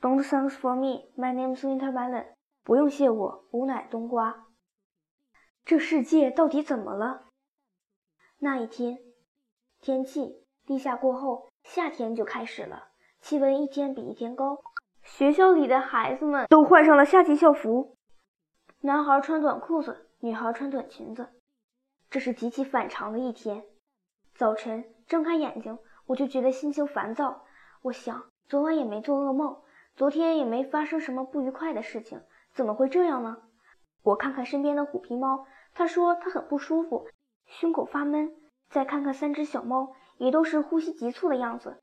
Don't thanks for me. My name's Wintermelon. 不用谢我，吾乃冬瓜。这世界到底怎么了？那一天，天气立夏过后，夏天就开始了，气温一天比一天高。学校里的孩子们都换上了夏季校服，男孩穿短裤子，女孩穿短裙子。这是极其反常的一天。早晨睁开眼睛，我就觉得心情烦躁。我想，昨晚也没做噩梦，昨天也没发生什么不愉快的事情，怎么会这样呢？我看看身边的虎皮猫，它说它很不舒服，胸口发闷。再看看三只小猫，也都是呼吸急促的样子。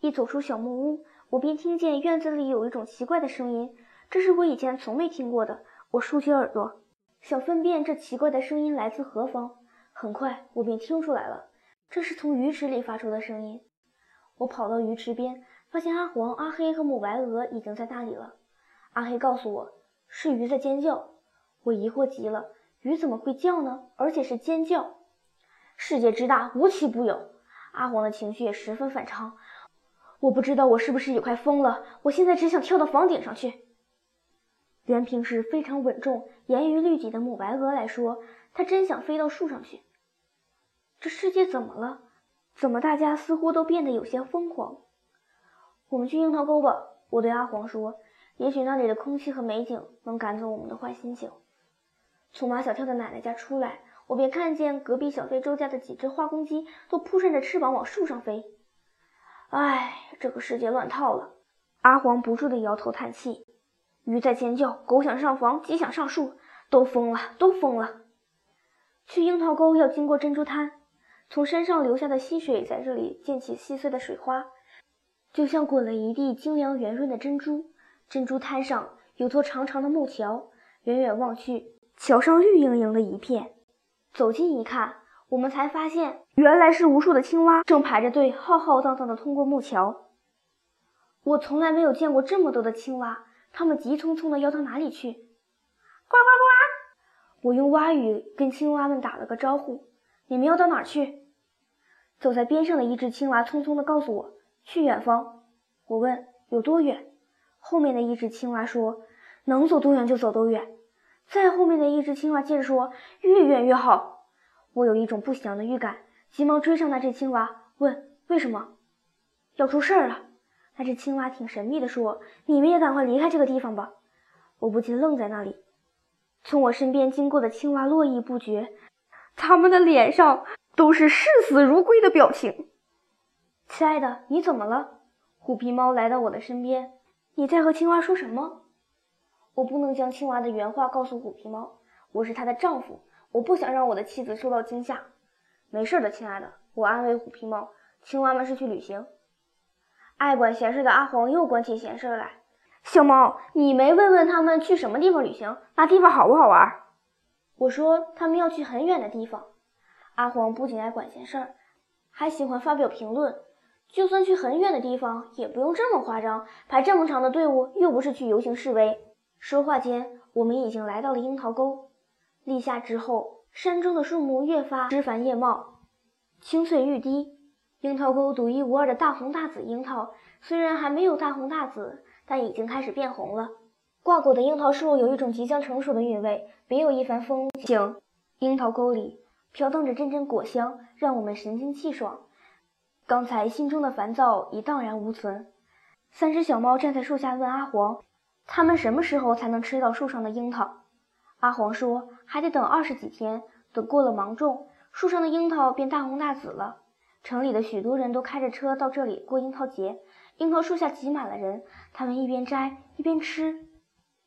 一走出小木屋，我便听见院子里有一种奇怪的声音，这是我以前从没听过的。我竖起耳朵，想分辨这奇怪的声音来自何方。很快，我便听出来了，这是从鱼池里发出的声音。我跑到鱼池边，发现阿黄、阿黑和母白鹅已经在那里了。阿黑告诉我，是鱼在尖叫。我疑惑极了，鱼怎么会叫呢？而且是尖叫。世界之大，无奇不有。阿黄的情绪也十分反常。我不知道我是不是也快疯了。我现在只想跳到房顶上去。连平时非常稳重、严于律己的母白鹅来说，它真想飞到树上去。这世界怎么了？怎么大家似乎都变得有些疯狂？我们去樱桃沟吧，我对阿黄说。也许那里的空气和美景能赶走我们的坏心情。从马小跳的奶奶家出来。我便看见隔壁小非洲家的几只花公鸡都扑扇着翅膀往树上飞。唉，这个世界乱套了。阿黄不住地摇头叹气。鱼在尖叫，狗想上房，鸡想上树，都疯了，都疯了。去樱桃沟要经过珍珠滩，从山上流下的溪水在这里溅起细碎的水花，就像滚了一地晶亮圆润的珍珠。珍珠滩上有座长长的木桥，远远望去，桥上绿莹莹的一片。走近一看，我们才发现，原来是无数的青蛙正排着队，浩浩荡荡地通过木桥。我从来没有见过这么多的青蛙，它们急匆匆地要到哪里去？呱呱呱！我用蛙语跟青蛙们打了个招呼：“你们要到哪儿去？”走在边上的一只青蛙匆匆地告诉我：“去远方。”我问：“有多远？”后面的一只青蛙说：“能走多远就走多远。”再后面的一只青蛙接着说：“越远越好。”我有一种不祥的预感，急忙追上那只青蛙，问：“为什么？要出事儿了？”那只青蛙挺神秘的说：“你们也赶快离开这个地方吧。”我不禁愣在那里。从我身边经过的青蛙络绎不绝，它们的脸上都是视死如归的表情。亲爱的，你怎么了？虎皮猫来到我的身边，你在和青蛙说什么？我不能将青蛙的原话告诉虎皮猫，我是它的丈夫，我不想让我的妻子受到惊吓。没事的，亲爱的，我安慰虎皮猫。青蛙们是去旅行。爱管闲事的阿黄又管起闲事来。小猫，你没问问他们去什么地方旅行？那地方好不好玩？我说他们要去很远的地方。阿黄不仅爱管闲事，还喜欢发表评论。就算去很远的地方，也不用这么夸张，排这么长的队伍，又不是去游行示威。说话间，我们已经来到了樱桃沟。立夏之后，山中的树木越发枝繁叶茂，青翠欲滴。樱桃沟独一无二的大红大紫樱桃，虽然还没有大红大紫，但已经开始变红了。挂果的樱桃树有一种即将成熟的韵味，别有一番风情。樱桃沟里飘荡着阵阵果香，让我们神清气爽。刚才心中的烦躁已荡然无存。三只小猫站在树下问阿黄。他们什么时候才能吃到树上的樱桃？阿黄说：“还得等二十几天，等过了芒种，树上的樱桃便大红大紫了。”城里的许多人都开着车到这里过樱桃节，樱桃树下挤满了人，他们一边摘一边吃。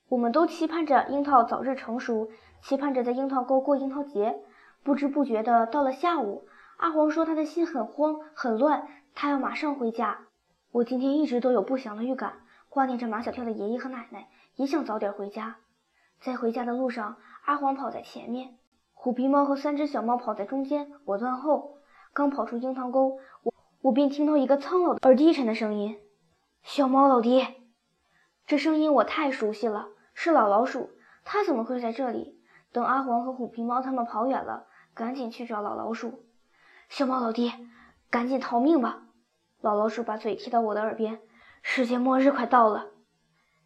我们都期盼着樱桃早日成熟，期盼着在樱桃沟过樱桃节。不知不觉的到了下午，阿黄说他的心很慌很乱，他要马上回家。我今天一直都有不祥的预感。挂念着马小跳的爷爷和奶奶，也想早点回家。在回家的路上，阿黄跑在前面，虎皮猫和三只小猫跑在中间，我断后。刚跑出樱桃沟，我我便听到一个苍老而低沉的声音：“小猫老爹。”这声音我太熟悉了，是老老鼠。它怎么会在这里？等阿黄和虎皮猫他们跑远了，赶紧去找老老鼠。小猫老弟，赶紧逃命吧！老老鼠把嘴贴到我的耳边。世界末日快到了，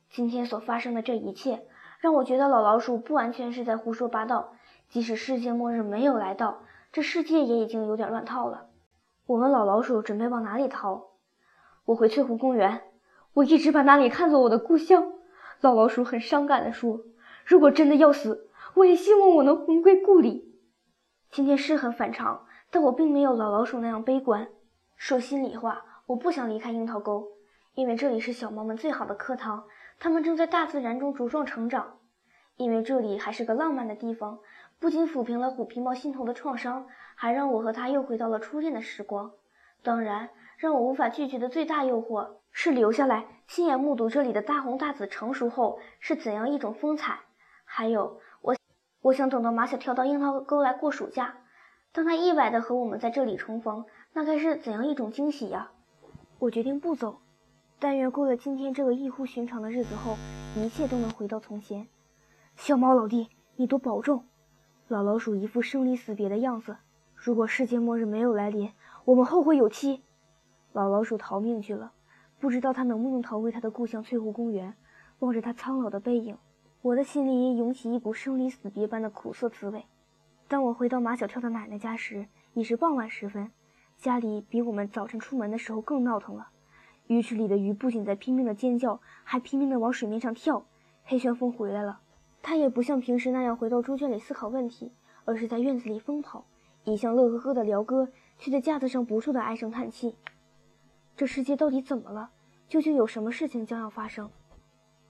今天所发生的这一切，让我觉得老老鼠不完全是在胡说八道。即使世界末日没有来到，这世界也已经有点乱套了。我问老老鼠准备往哪里逃？我回翠湖公园。我一直把那里看作我的故乡。老老鼠很伤感地说：“如果真的要死，我也希望我能魂归故里。”今天是很反常，但我并没有老老鼠那样悲观。说心里话，我不想离开樱桃沟，因为这里是小猫们最好的课堂。它们正在大自然中茁壮成长，因为这里还是个浪漫的地方，不仅抚平了虎皮猫心头的创伤，还让我和它又回到了初恋的时光。当然，让我无法拒绝的最大诱惑是留下来，亲眼目睹这里的大红大紫成熟后是怎样一种风采。还有，我我想等到马小跳到樱桃沟来过暑假，当他意外的和我们在这里重逢，那该是怎样一种惊喜呀！我决定不走。但愿过了今天这个异乎寻常的日子后，一切都能回到从前。小猫老弟，你多保重。老老鼠一副生离死别的样子。如果世界末日没有来临，我们后会有期。老老鼠逃命去了，不知道他能不能逃回他的故乡翠湖公园。望着他苍老的背影，我的心里涌起一股生离死别般的苦涩滋味。当我回到马小跳的奶奶家时，已是傍晚时分，家里比我们早晨出门的时候更闹腾了。鱼池里的鱼不仅在拼命的尖叫，还拼命的往水面上跳。黑旋风回来了，他也不像平时那样回到猪圈里思考问题，而是在院子里疯跑，一向乐呵呵的辽哥却在架子上不住的唉声叹气。这世界到底怎么了？究竟有什么事情将要发生？